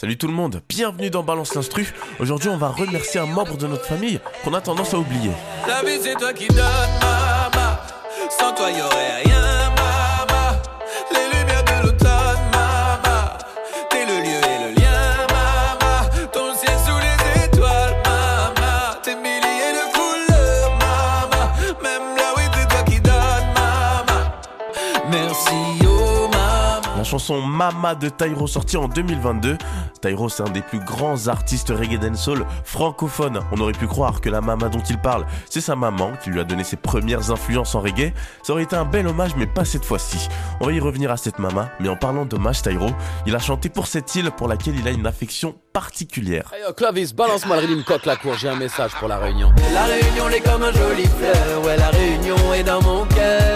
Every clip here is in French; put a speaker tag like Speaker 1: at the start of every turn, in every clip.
Speaker 1: Salut tout le monde, bienvenue dans Balance l'Instru. Aujourd'hui, on va remercier un membre de notre famille qu'on a tendance à oublier. Chanson Mama de Tyro sortie en 2022. Tyro c'est un des plus grands artistes reggae dancehall francophones. On aurait pu croire que la mama dont il parle, c'est sa maman qui lui a donné ses premières influences en reggae. Ça aurait été un bel hommage mais pas cette fois-ci. On va y revenir à cette mama, mais en parlant d'hommage Tyro, il a chanté pour cette île pour laquelle il a une affection particulière.
Speaker 2: Hey, yo, Clovis, balance-moi le rythme coque la cour, j'ai un message pour la réunion.
Speaker 3: La réunion est comme un joli fleur, ouais la réunion est dans mon cœur,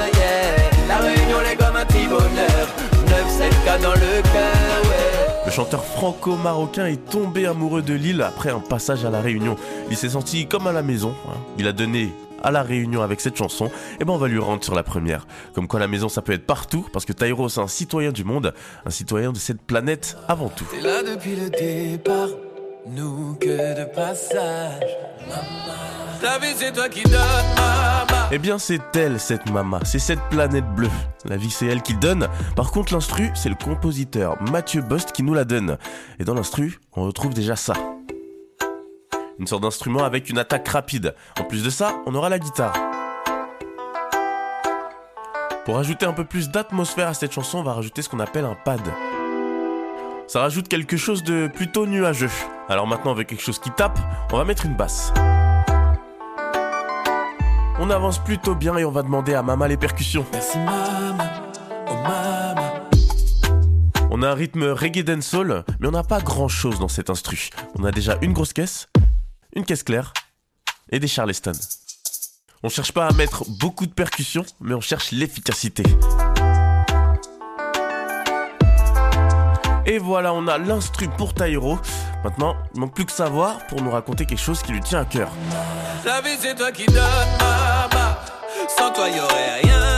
Speaker 3: 9 7 dans le cœur, ouais.
Speaker 1: Le chanteur franco-marocain est tombé amoureux de l'île après un passage à la Réunion. Il s'est senti comme à la maison. hein. Il a donné à la Réunion avec cette chanson. Et ben on va lui rendre sur la première. Comme quoi la maison ça peut être partout parce que Tyro c'est un citoyen du monde, un citoyen de cette planète avant tout.
Speaker 3: T'es là depuis le départ, nous que de passage, maman. La vie c'est toi qui donnes, maman.
Speaker 1: Eh bien c'est elle cette mama, c'est cette planète bleue. La vie c'est elle qui donne. Par contre l'instru c'est le compositeur Mathieu Bust qui nous la donne. Et dans l'instru on retrouve déjà ça. Une sorte d'instrument avec une attaque rapide. En plus de ça, on aura la guitare. Pour ajouter un peu plus d'atmosphère à cette chanson, on va rajouter ce qu'on appelle un pad. Ça rajoute quelque chose de plutôt nuageux. Alors maintenant, avec quelque chose qui tape, on va mettre une basse. On avance plutôt bien et on va demander à Mama les percussions.
Speaker 3: Merci maman, oh.
Speaker 1: On a un rythme reggae dancehall, mais on n'a pas grand chose dans cet instru. On a déjà une grosse caisse, une caisse claire et des charleston. On cherche pas à mettre beaucoup de percussions, mais on cherche l'efficacité. Et voilà, on a l'instru pour Tyro. Maintenant, il manque plus que savoir pour nous raconter quelque chose qui lui tient à cœur.
Speaker 3: La vie c'est toi qui donnes, maman. Sans toi y aurait rien,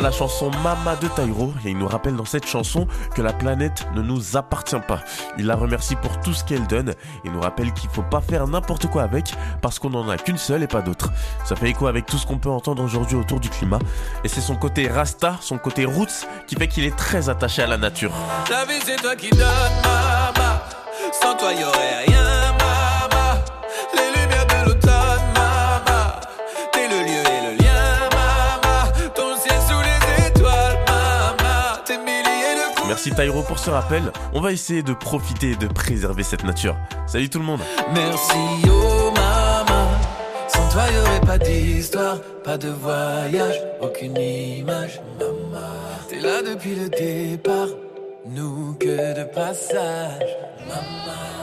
Speaker 1: La chanson Mama de Tyro et il nous rappelle dans cette chanson que la planète ne nous appartient pas. Il la remercie pour tout ce qu'elle donne et nous rappelle qu'il faut pas faire n'importe quoi avec parce qu'on n'en a qu'une seule et pas d'autre. Ça fait écho avec tout ce qu'on peut entendre aujourd'hui autour du climat et c'est son côté rasta, son côté roots qui fait qu'il est très attaché à la nature. Merci Tyro pour ce rappel. On va essayer de profiter et de préserver cette nature. Salut tout le monde.
Speaker 3: Merci, oh maman. Sans toi y aurait pas d'histoire, pas de voyage, aucune image, maman. T'es là depuis le départ, nous que de passage, maman.